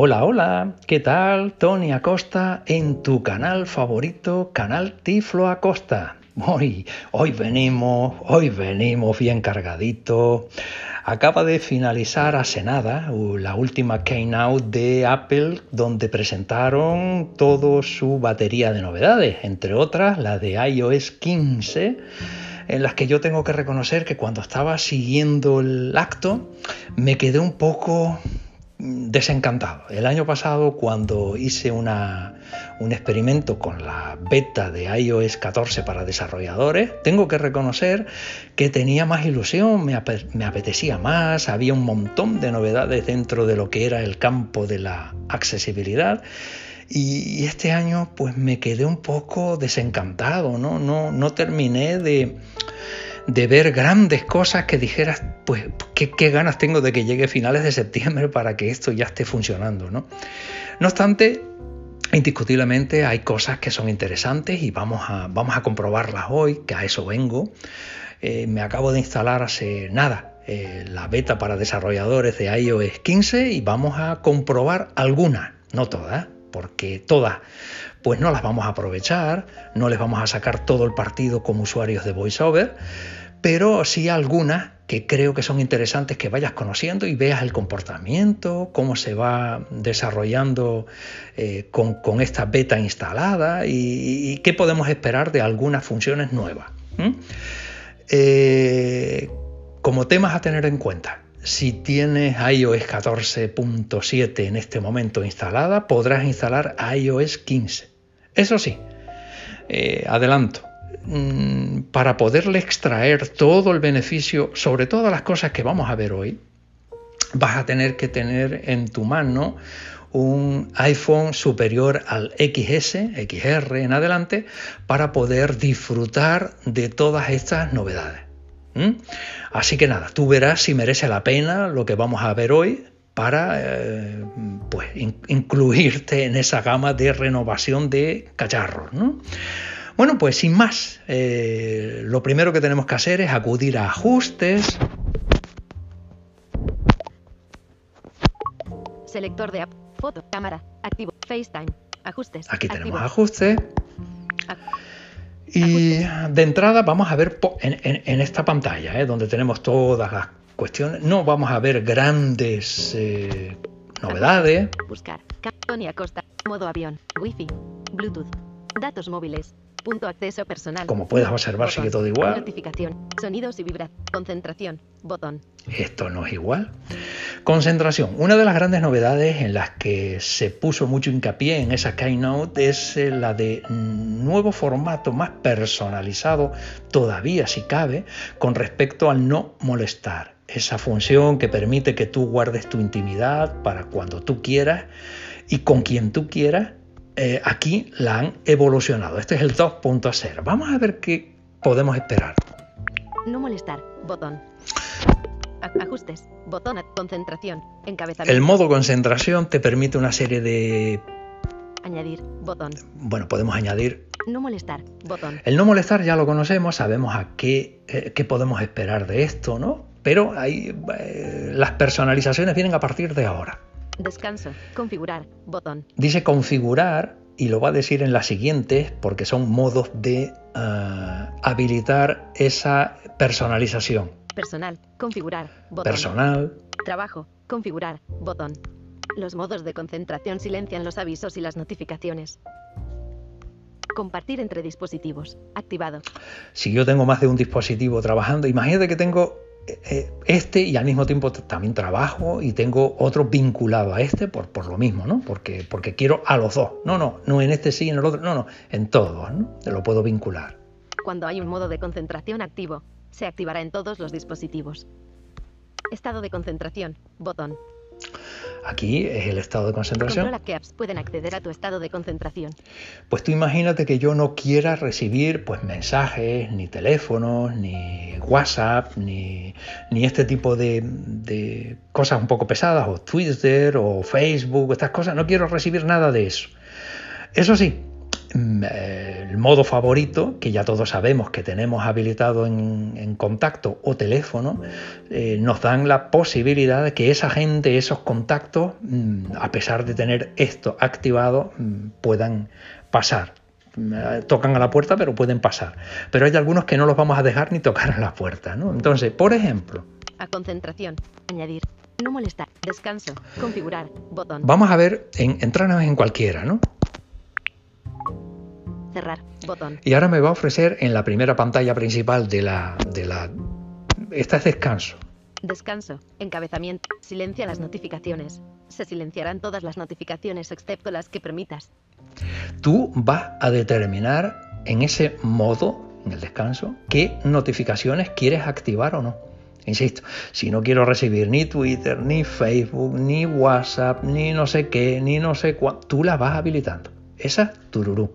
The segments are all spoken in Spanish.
Hola, hola, ¿qué tal? Tony Acosta en tu canal favorito, Canal Tiflo Acosta. Hoy, hoy venimos, hoy venimos bien cargaditos. Acaba de finalizar hace nada la última keynote de Apple donde presentaron toda su batería de novedades, entre otras la de iOS 15 en las que yo tengo que reconocer que cuando estaba siguiendo el acto me quedé un poco desencantado. El año pasado, cuando hice una, un experimento con la beta de iOS 14 para desarrolladores, tengo que reconocer que tenía más ilusión, me, apetecía más, había un montón de novedades dentro de lo que era el campo de la accesibilidad. Y este año pues me quedé un poco desencantado, no, no, no terminé de, de ver grandes cosas que dijeras, pues qué, ganas tengo de que llegue finales de septiembre para que esto ya esté funcionando. No, no obstante, indiscutiblemente hay cosas que son interesantes y vamos a, vamos a comprobarlas hoy, que a eso vengo. Eh, me acabo de instalar hace nada eh, la beta para desarrolladores de iOS 15 y vamos a comprobar algunas, no todas, porque todas pues no las vamos a aprovechar, no les vamos a sacar todo el partido como usuarios de VoiceOver, pero sí algunas que creo que son interesantes que vayas conociendo y veas el comportamiento, cómo se va desarrollando eh, con, esta beta instalada y, qué podemos esperar de algunas funciones nuevas. Eh, como temas a tener en cuenta, si tienes iOS 14.7 en este momento instalada, podrás instalar iOS 15. Eso sí, eh, adelanto, mm, para poderle extraer todo el beneficio sobre todas las cosas que vamos a ver hoy, vas a tener que tener en tu mano un iPhone superior al XS, XR en adelante, para poder disfrutar de todas estas novedades. Así que nada, tú verás si merece la pena lo que vamos a ver hoy para eh, pues, incluirte en esa gama de renovación de cacharros. Bueno, pues sin más, eh, lo primero que tenemos que hacer es acudir a ajustes. Selector de app, foto, cámara, activo, FaceTime, ajustes. Aquí tenemos ajustes. Y de entrada vamos a ver en, esta pantalla, ¿eh? donde tenemos todas las cuestiones, no vamos a ver grandes eh, novedades. Buscar, Tony Acosta, modo avión, wifi, bluetooth, datos móviles, punto acceso personal. Como puedes observar sigue todo igual. Notificación, sonidos y vibra, concentración, botón. Esto no es igual. Concentración. Una de las grandes novedades en las que se puso mucho hincapié en esa Keynote es eh, la de nuevo formato más personalizado, todavía si cabe, con respecto al no molestar. Esa función que permite que tú guardes tu intimidad para cuando tú quieras y con quien tú quieras. Eh, aquí la han evolucionado. Este es el 2.0. Vamos a ver qué podemos esperar. No molestar, botón. Ajustes, botón, concentración, encabezamiento. El modo concentración te permite una serie de... Añadir, botón. Bueno, podemos añadir... No molestar, botón. El no molestar ya lo conocemos, sabemos a qué, eh, qué podemos esperar de esto, ¿no? Pero eh, las personalizaciones vienen a partir de ahora. Descanso, configurar, botón. Dice configurar y lo va a decir en las siguientes porque son modos de ah, habilitar esa personalización. Personal, configurar, botón. Personal. Trabajo, configurar, botón. Los modos de concentración silencian los avisos y las notificaciones. Compartir entre dispositivos, activado. Si yo tengo más de un dispositivo trabajando, imagínate que tengo este y al mismo tiempo también trabajo y tengo otro vinculado a este por, por lo mismo, ¿no? Porque, porque quiero a los dos. No, no, no en este sí, en el otro, no, no, en todos, ¿no? Te lo puedo vincular. Cuando hay un modo de concentración activo, se activará en todos los dispositivos. Estado de concentración, botón. Aquí es el estado de concentración. Controla qué apps pueden acceder a tu estado de concentración. Pues tú imagínate que yo no quiera recibir pues mensajes, ni teléfonos, ni WhatsApp, ni, este tipo de, de, cosas un poco pesadas, o Twitter, o Facebook, estas cosas. No quiero recibir nada de eso. Eso sí, el modo favorito, que ya todos sabemos que tenemos habilitado en, contacto o teléfono, eh, nos dan la posibilidad de que esa gente, esos contactos, mm, a pesar de tener esto activado, mm, puedan pasar. Tocan a la puerta, pero pueden pasar. Pero hay algunos que no los vamos a dejar ni tocar a la puerta. ¿no? Entonces, por ejemplo. A concentración. Añadir. No molestar. Descanso. Configurar. Botón. Vamos a ver, en, entrarnos en cualquiera, ¿no? Cerrar. Botón. Y ahora me va a ofrecer en la primera pantalla principal de la. De la esta es descanso. Descanso. Encabezamiento. Silencia las notificaciones. Se silenciarán todas las notificaciones excepto las que permitas. Tú vas a determinar en ese modo, en el descanso, qué notificaciones quieres activar o no. Insisto, si no quiero recibir ni Twitter, ni Facebook, ni WhatsApp, ni no sé qué, ni no sé cuánto, tú las vas habilitando. Esas, tururú.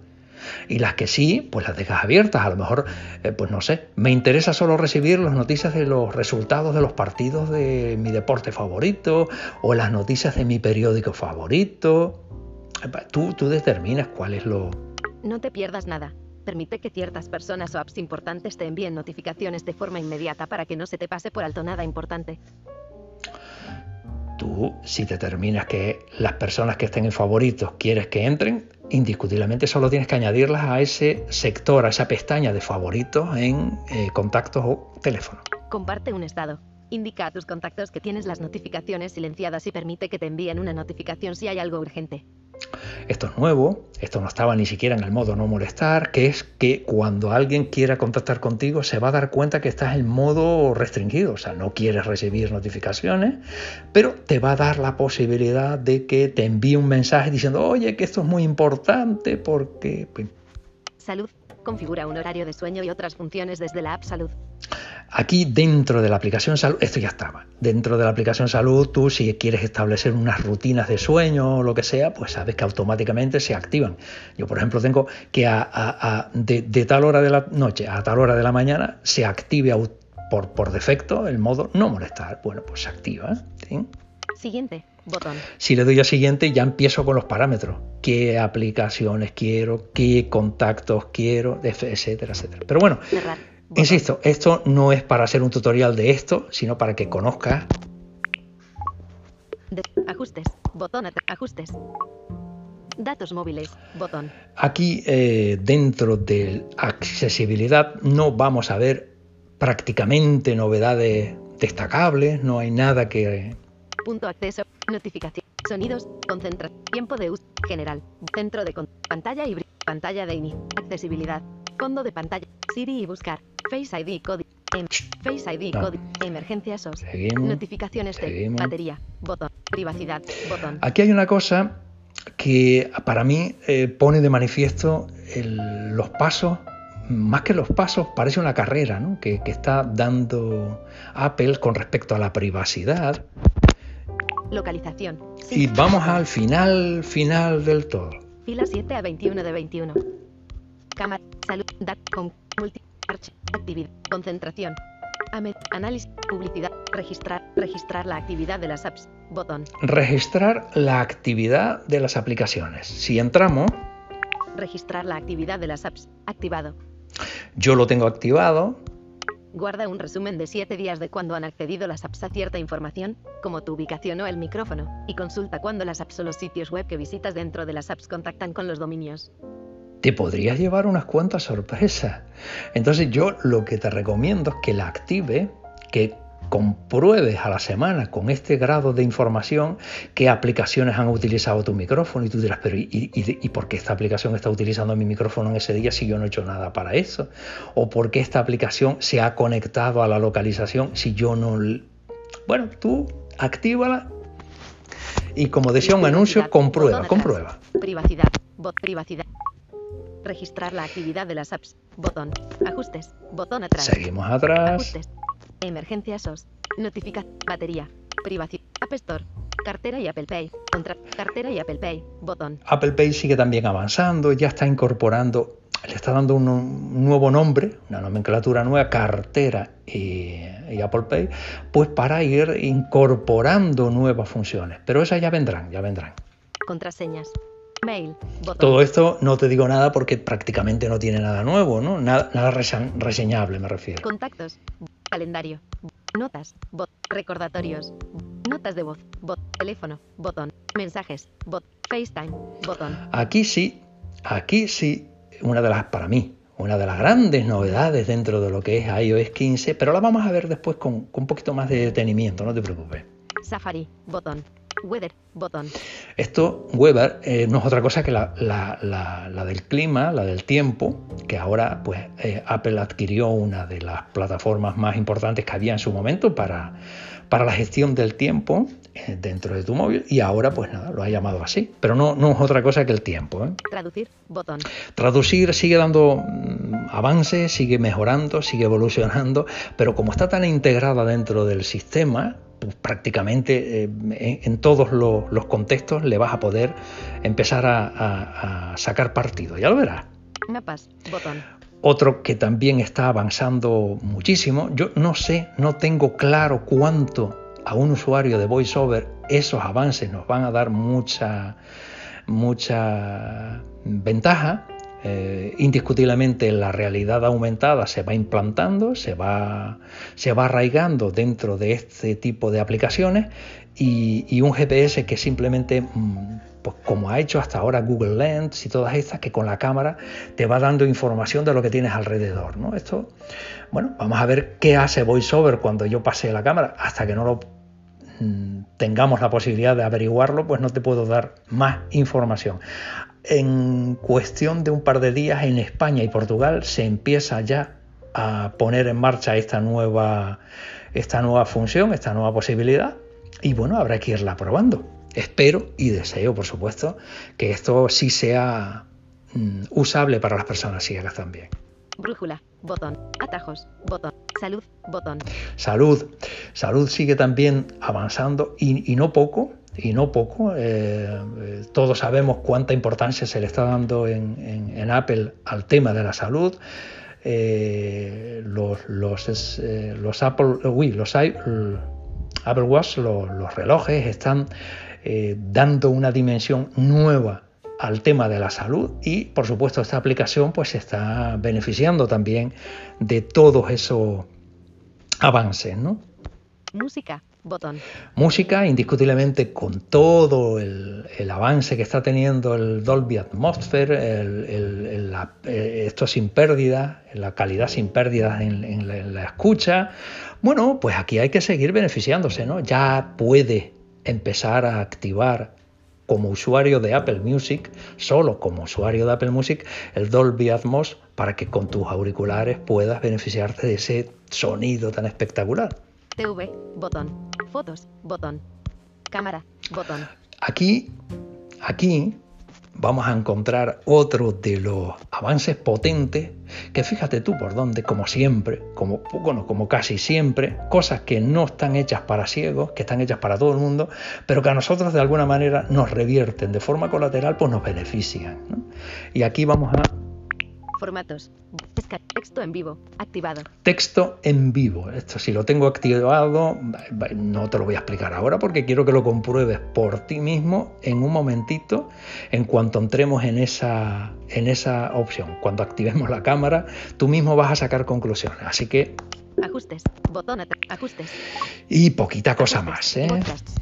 Y las que sí, pues las dejas abiertas. A lo mejor, eh, pues no sé, me interesa solo recibir las noticias de los resultados de los partidos de mi deporte favorito o las noticias de mi periódico favorito. Tú, tú determinas cuál es lo... No te pierdas nada. Permite que ciertas personas o apps importantes te envíen notificaciones de forma inmediata para que no se te pase por alto nada importante. Tú, si determinas que las personas que estén en favoritos quieres que entren, indiscutiblemente solo tienes que añadirlas a ese sector, a esa pestaña de favoritos en eh, contactos o teléfono. Comparte un estado. Indica a tus contactos que tienes las notificaciones silenciadas y permite que te envíen una notificación si hay algo urgente. Esto es nuevo, esto no estaba ni siquiera en el modo no molestar, que es que cuando alguien quiera contactar contigo se va a dar cuenta que estás en modo restringido, o sea, no quieres recibir notificaciones, pero te va a dar la posibilidad de que te envíe un mensaje diciendo, oye, que esto es muy importante porque... Salud. Configura un horario de sueño y otras funciones desde la app Salud. Aquí dentro de la aplicación salud, esto ya estaba. Dentro de la aplicación salud, tú si quieres establecer unas rutinas de sueño o lo que sea, pues sabes que automáticamente se activan. Yo, por ejemplo, tengo que de, tal hora de la noche a tal hora de la mañana se active por, por defecto el modo no molestar. Bueno, pues se activa. Siguiente. Botón. Si le doy a siguiente, ya empiezo con los parámetros. ¿Qué aplicaciones quiero? ¿Qué contactos quiero? Etcétera, etcétera. Pero bueno, Insisto, esto no es para hacer un tutorial de esto, sino para que conozcas. ajustes, botón, ajustes. Datos móviles, botón. Aquí eh, dentro de accesibilidad no vamos a ver prácticamente novedades destacables, no hay nada que... Punto acceso, notificación, sonidos, concentra, tiempo de uso, general, centro de pantalla y pantalla de inicio, accesibilidad, fondo de pantalla, Siri y buscar, Face ID código. Em, Face ID código. Emergencia SOS. Notificaciones de batería. Botón. Privacidad. Botón. Aquí hay una cosa que para mí eh, pone de manifiesto los pasos, más que los pasos, parece una carrera ¿no? que, que, está dando Apple con respecto a la privacidad. Localización. Y vamos al final, final del todo. Fila 7 a 21 de 21. Cámara, salud, com, multi, actividad, concentración, análisis, publicidad, registrar, registrar la actividad de las apps, botón. Registrar la actividad de las aplicaciones. Si entramos... Registrar la actividad de las apps, activado. Yo lo tengo activado. Guarda un resumen de 7 días de cuando han accedido las apps a cierta información, como tu ubicación o el micrófono, y consulta cuando las apps o los sitios web que visitas dentro de las apps contactan con los dominios te podrías llevar unas cuantas sorpresas. Entonces yo lo que te recomiendo es que la active, que compruebes a la semana con este grado de información qué aplicaciones han utilizado tu micrófono y tú dirás, pero ¿y, por qué esta aplicación está utilizando mi micrófono en ese día si yo no he hecho nada para eso? ¿O por qué esta aplicación se ha conectado a la localización si yo no... Bueno, tú actívala y como decía un anuncio, comprueba, comprueba. Privacidad, bot privacidad. Registrar la actividad de las apps. Botón. Ajustes. Botón atrás. Seguimos atrás. Ajustes. Emergencia SOS. Notificación. Batería. Privacidad. App Store. Cartera y Apple Pay. Contra cartera y Apple Pay. Botón. Apple Pay sigue también avanzando. Ya está incorporando. Le está dando un, nuevo nombre, una nomenclatura nueva, cartera y, y Apple Pay, pues para ir incorporando nuevas funciones. Pero esas ya vendrán, ya vendrán. Contraseñas. Mail. Botón. Todo esto no te digo nada porque prácticamente no tiene nada nuevo, ¿no? Nada, nada reseñable me refiero. Contactos. Calendario. Notas. Bot. Recordatorios. Notas de voz. Bot. Teléfono. Botón. Mensajes. Bot. FaceTime. Botón. Aquí sí, aquí sí, una de las, para mí, una de las grandes novedades dentro de lo que es iOS 15, pero la vamos a ver después con, con un poquito más de detenimiento, no te preocupes. Safari. Botón. Weather. Botón. Esto, Weber, eh, no es otra cosa que la, la- la- la del clima, la del tiempo, que ahora pues eh, Apple adquirió una de las plataformas más importantes que había en su momento para, para la gestión del tiempo eh, dentro de tu móvil y ahora pues nada, lo ha llamado así, pero no, no es otra cosa que el tiempo. Traducir. Botón. Traducir sigue dando mm, avances, sigue mejorando, sigue evolucionando, pero como está tan integrada dentro del sistema, pues prácticamente eh, en, en todos lo- los contextos le vas a poder empezar a, a- a sacar partido, ya lo verás. Mapas. Botón. Otro que también está avanzando muchísimo, yo no sé, no tengo claro cuánto a un usuario de VoiceOver esos avances nos van a dar mucha, mucha ventaja. Eh, indiscutiblemente la realidad aumentada se va implantando, se va, se va arraigando dentro de este tipo de aplicaciones y, un GPS que simplemente, mm, pues como ha hecho hasta ahora Google Lens y todas estas, que con la cámara te va dando información de lo que tienes alrededor. ¿no? Esto, bueno, vamos a ver qué hace VoiceOver cuando yo pase la cámara, hasta que no lo mm, tengamos la posibilidad de averiguarlo, pues no te puedo dar más información. En cuestión de un par de días en España y Portugal se empieza ya a poner en marcha esta nueva, esta nueva función, esta nueva posibilidad y bueno, habrá que irla probando. Espero y deseo, por supuesto, que esto sí sea mm, usable para las personas ciegas también. Brújula. Botón. Atajos. Botón. Salud. Botón. Salud. Salud sigue también avanzando y, y no poco. Y no poco. Eh, eh, todos sabemos cuánta importancia se le está dando en, en- Apple al tema de la salud. Eh, los, los, eh, los Apple, uy, los l- Apple Watch, los, los relojes están dando una dimensión nueva al tema de la salud y por supuesto esta aplicación pues se está beneficiando también de todos esos avances, ¿no? Música. Botón. Música, indiscutiblemente con todo el, el avance que está teniendo el Dolby Atmosphere, el- el- el- la- eh, esto sin pérdida, la calidad sin pérdidas en, en la, en la escucha, bueno, pues aquí hay que seguir beneficiándose, ¿no? Ya puede empezar a activar como usuario de Apple Music, solo como usuario de Apple Music, el Dolby Atmos para que con tus auriculares puedas beneficiarte de ese sonido tan espectacular. TV. Botón. Fotos. Botón. Cámara. Botón. Aquí, aquí vamos a encontrar otro de los avances potentes que fíjate tú por dónde, como siempre, como, bueno, como casi siempre, cosas que no están hechas para ciegos, que están hechas para todo el mundo, pero que a nosotros de alguna manera nos revierten de forma colateral, pues nos benefician. ¿no? Y aquí vamos a Formatos. Texto en vivo. Activado. texto en vivo. Esto si lo tengo activado, no te lo voy a explicar ahora porque quiero que lo compruebes por ti mismo en un momentito, en cuanto entremos en esa, en esa opción. Cuando activemos la cámara, tú mismo vas a sacar conclusiones. Así que, Ajustes. Botón. Ajustes. y poquita cosa Ajustes. más. ¿eh? Podcasts.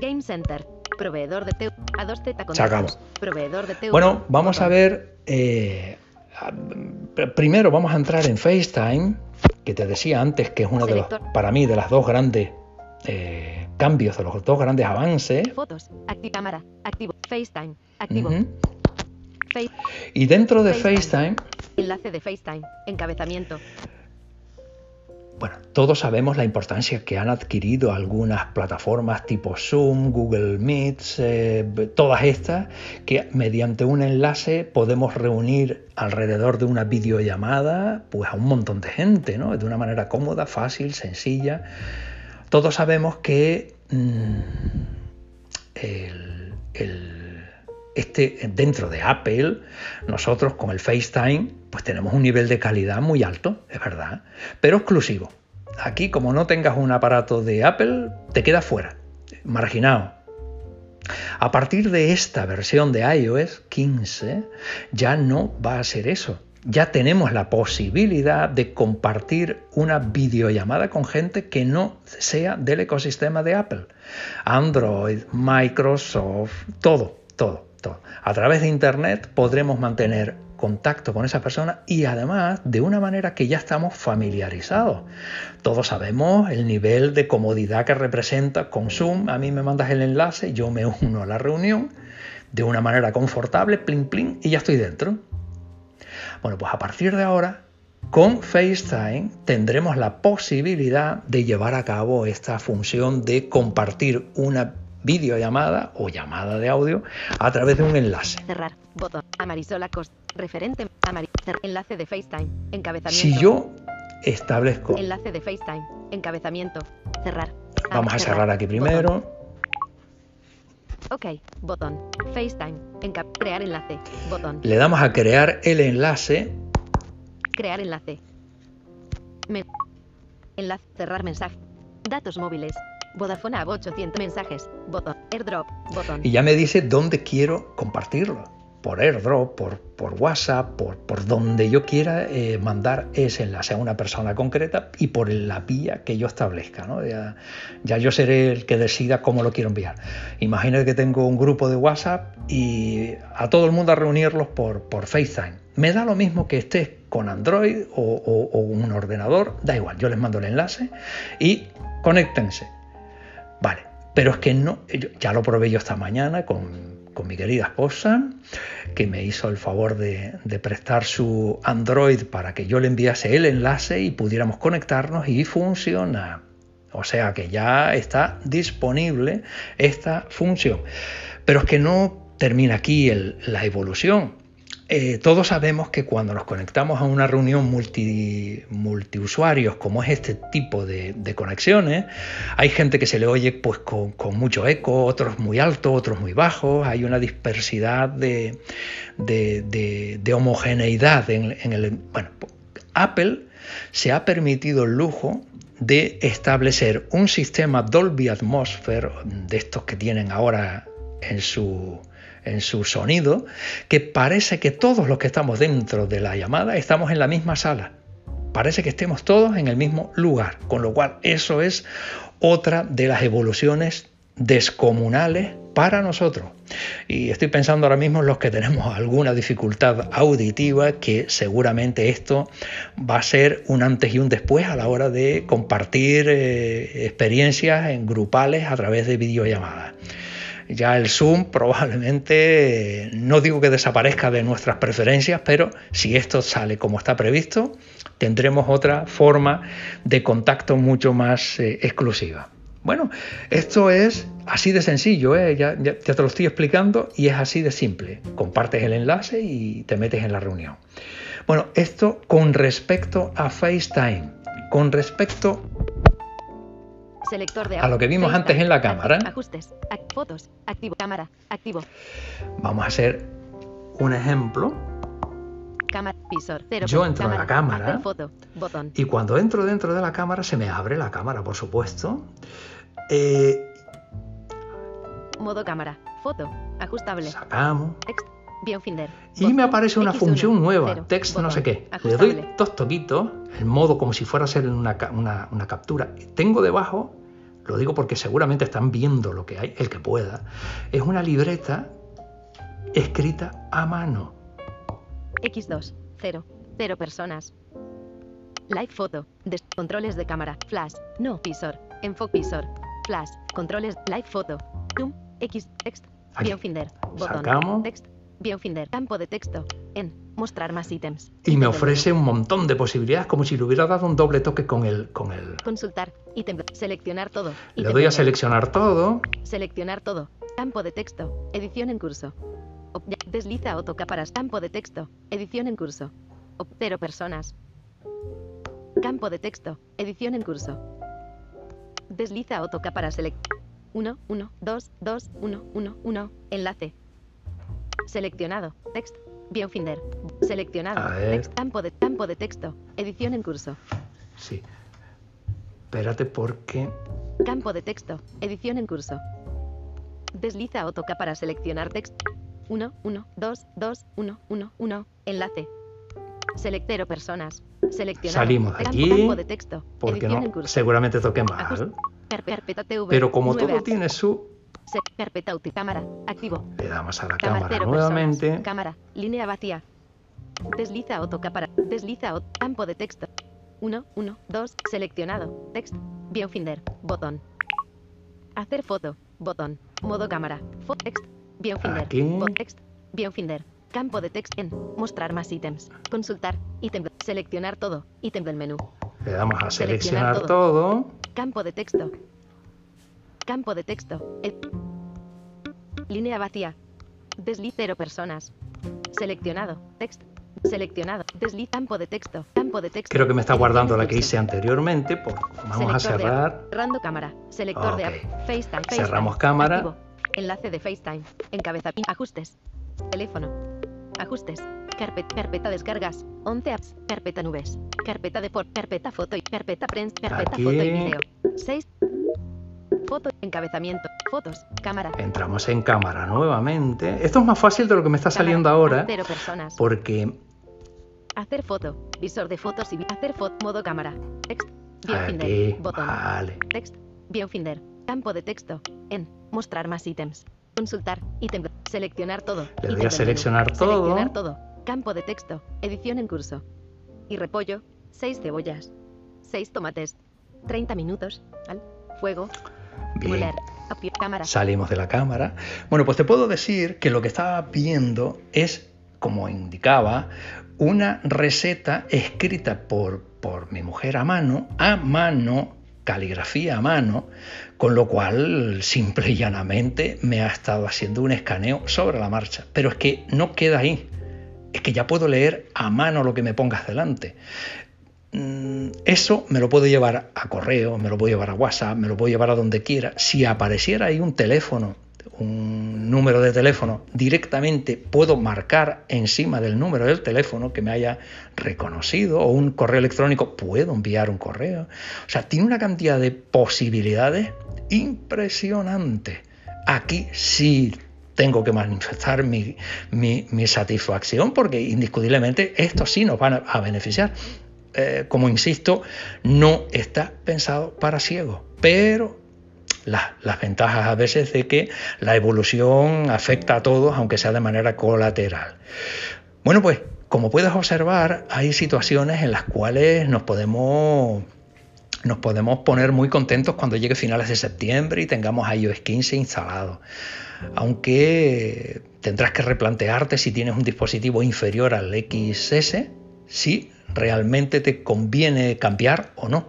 Game Center. Proveedor de TV. A2Z Se acabó. contactos. Proveedor de TV. Bueno, vamos a ver. eh, primero vamos a entrar en FaceTime, que te decía antes que es uno de los, para mí, de las dos grandes eh, cambios, de los dos grandes avances. Fotos. Acti cámara. Activo. FaceTime. Activo. Face- Y dentro de FaceTime. FaceTime, Enlace de FaceTime. Encabezamiento. Bueno, todos sabemos la importancia que han adquirido algunas plataformas tipo Zoom, Google Meets, eh, todas estas, que mediante un enlace podemos reunir alrededor de una videollamada pues a un montón de gente, ¿no? De una manera cómoda, fácil, sencilla. Todos sabemos que mm, este, dentro de Apple, nosotros con el FaceTime, pues tenemos un nivel de calidad muy alto, es verdad, pero exclusivo. Aquí, como no tengas un aparato de Apple, te quedas fuera, marginado. A partir de esta versión de iOS 15 ya no va a ser eso. Ya tenemos la posibilidad de compartir una videollamada con gente que no sea del ecosistema de Apple. Android, Microsoft, todo, todo, todo. A través de Internet podremos mantener contacto con esa persona y además de una manera que ya estamos familiarizados. Todos sabemos el nivel de comodidad que representa con Zoom. A mí me mandas el enlace, yo me uno a la reunión de una manera confortable, plin plin, y ya estoy dentro. Bueno, pues a partir de ahora, con FaceTime tendremos la posibilidad de llevar a cabo esta función de compartir una videollamada o llamada de audio a través de un enlace. Cerrar. Botón. Amarisola Costa. Referente. Enlace de FaceTime. Encabezamiento. Si yo establezco. Enlace de FaceTime. Encabezamiento. Cerrar. Vamos a cerrar aquí primero. Ok. Botón. FaceTime. crear enlace. Botón. Le damos a crear el enlace. Crear enlace. enlace. Cerrar mensaje. Datos móviles. Vodafone a 800 mensajes. Botón. AirDrop. Botón. Y ya me dice dónde quiero compartirlo. Por AirDrop, por, por WhatsApp, por, por donde yo quiera eh, mandar ese enlace a una persona concreta y por la vía que yo establezca. ¿no? Ya, ya, yo seré el que decida cómo lo quiero enviar. Imagínate que tengo un grupo de WhatsApp y a todo el mundo a reunirlos por, por FaceTime. Me da lo mismo que estés con Android o, o, o un ordenador, da igual, yo les mando el enlace y conéctense Vale, pero es que no, ya lo probé yo esta mañana con, mi querida esposa, que me hizo el favor de, prestar su Android para que yo le enviase el enlace y pudiéramos conectarnos y funciona. O sea que ya está disponible esta función. Pero es que no termina aquí la evolución. Eh, todos sabemos que cuando nos conectamos a una reunión multi, multiusuarios, como es este tipo de, conexiones, hay gente que se le oye pues, con, mucho eco, otros muy alto, otros muy bajos, hay una dispersidad de, homogeneidad en, el... Bueno, Apple se ha permitido el lujo de establecer un sistema Dolby Atmosphere, de estos que tienen ahora en su, en su sonido, que parece que todos los que estamos dentro de la llamada estamos en la misma sala. Parece que estemos todos en el mismo lugar, con lo cual eso es otra de las evoluciones descomunales para nosotros. Y estoy pensando ahora mismo en los que tenemos alguna dificultad auditiva, que seguramente esto va a ser un antes y un después a la hora de compartir eh, experiencias en grupales a través de videollamadas ya el Zoom probablemente, no digo que desaparezca de nuestras preferencias, pero si esto sale como está previsto, tendremos otra forma de contacto mucho más eh, exclusiva. Bueno, esto es así de sencillo, ¿eh? ya, ya, te lo estoy explicando y es así de simple. Compartes el enlace y te metes en la reunión. Bueno, esto con respecto a FaceTime. Con respecto Selector de a lo que vimos antes en la cámara. Ajustes. Fotos. Activo. Cámara. Activo. Vamos a hacer un ejemplo. Cámara. Visor. Yo entro a la cámara. Foto. Botón. Y cuando entro dentro de la cámara se me abre la cámara, por supuesto. Eh, Modo cámara. Foto. Ajustable. Sacamos. Text. Viewfinder. Y me aparece una función nueva, text no sé qué. Le doy dos toquitos, el modo como si fuera a ser una, una, una captura. Tengo debajo lo digo porque seguramente están viendo lo que hay, el que pueda, es una libreta escrita a mano. X2, 0, 0 personas. Live photo, controles de cámara, flash, no visor, enfoque visor, flash, controles, live photo, zoom, X, text, Viewfinder, botón, Sacamos. text, Viewfinder, campo de texto, en, mostrar más ítems. Y me ofrece un montón de posibilidades como si le hubiera dado un doble toque con el... Con el... Consultar, ítem, seleccionar todo. Le doy a seleccionar todo. Seleccionar todo, campo de texto, edición en curso. Desliza o toca para campo de texto, edición en curso. Cero personas. Campo de texto, edición en curso. Desliza o toca para select. 1, 1, 2, 2, 1, 1, 1, enlace, Seleccionado. Text. Viewfinder. Seleccionado. Campo de, campo de texto. Edición en curso. Sí. Espérate porque... Campo de texto. Edición en curso. Desliza o toca para seleccionar texto. 1, 1, 2, 2, 1, 1, 1. Enlace. Selectero personas. Seleccionado. Salimos de aquí, campo de texto. Porque no, seguramente toque mal. TV. Pero como 9 todo tiene su... Perpeta uti- cámara. Activo. Le damos a la Cámara nuevamente. personas. Cámara. Línea vacía. Desliza o toca para. Desliza o campo de texto. 1, 1, 2. Seleccionado. Text. Viewfinder. Botón. Hacer foto. Botón. Modo cámara. Fo text. Viewfinder. Aquí. Bot text. Viewfinder. Campo de text en. Mostrar más ítems. Consultar. Ítem. Seleccionar todo. Ítem del menú. Le damos a Seleccionar seleccionar todo. Campo de texto. Campo de texto. El- Línea vacía. Deslicero personas. Seleccionado. Text. Seleccionado. Desliz campo de texto. Campo de texto. Creo que me está guardando la que hice anteriormente. Por... Vamos a Selector cerrar. Rando cámara. Selector de app. FaceTime. Cerramos cámara. Activo. Enlace de FaceTime. Encabeza. Ajustes. Teléfono. Ajustes. Carpeta, carpeta descargas. 11 apps. Carpeta nubes. Carpeta de por. Carpeta foto y carpeta prensa. Carpeta Aquí. foto y video. 6. Foto. Encabezamiento. Fotos. Cámara. Entramos en cámara nuevamente. Esto es más fácil de lo que me está cámara, saliendo ahora. Cero personas. Porque Hacer foto. Visor de fotos y hacer foto. Modo cámara. Text. Viewfinder. aquí, Botón. vale. Text. Viewfinder. Campo de texto. En. Mostrar más ítems. Consultar. Ítem. Seleccionar todo. Le Ítem doy a seleccionar todo. Seleccionar todo. Campo de texto. Edición en curso. Y repollo. 6 cebollas. 6 tomates. 30 minutos. Al fuego. Bien. Moler. Salimos de la cámara. Bueno, pues te puedo decir que lo que estaba viendo es, como indicaba, una receta escrita por, por mi mujer a mano, a mano, caligrafía a mano, con lo cual simple y llanamente me ha estado haciendo un escaneo sobre la marcha. Pero es que no queda ahí. Es que ya puedo leer a mano lo que me pongas delante. Mm, Eso me lo puedo llevar a correo, me lo puedo llevar a WhatsApp, me lo puedo llevar a donde quiera. Si apareciera ahí un teléfono, un número de teléfono, directamente puedo marcar encima del número del teléfono que me haya reconocido o un correo electrónico, puedo enviar un correo. O sea, tiene una cantidad de posibilidades impresionante. Aquí sí tengo que manifestar mi, satisfacción porque indiscutiblemente esto sí nos van a, a beneficiar. Eh, como insisto, no está pensado para ciegos, pero la- las ventajas a veces de que la evolución afecta a todos, aunque sea de manera colateral. Bueno, pues como puedes observar, hay situaciones en las cuales nos podemos nos podemos poner muy contentos cuando llegue finales de septiembre y tengamos iOS 15 instalado. Aunque tendrás que replantearte si tienes un dispositivo inferior al XS, si realmente te conviene cambiar o no.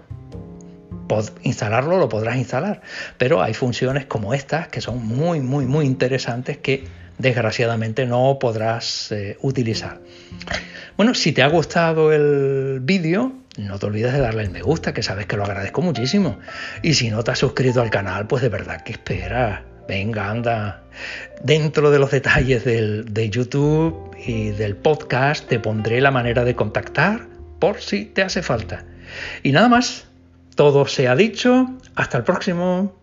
Instalarlo lo podrás instalar, pero hay funciones como estas que son muy, muy, muy interesantes que desgraciadamente no podrás eh, utilizar. Bueno, si te ha gustado el vídeo, no te olvides de darle el me gusta, que sabes que lo agradezco muchísimo. Y si no te has suscrito al canal, pues de verdad que esperas. Venga, anda. Dentro de los detalles del, de YouTube y del podcast te pondré la manera de contactar por si te hace falta. Y nada más, todo se ha dicho. Hasta el próximo.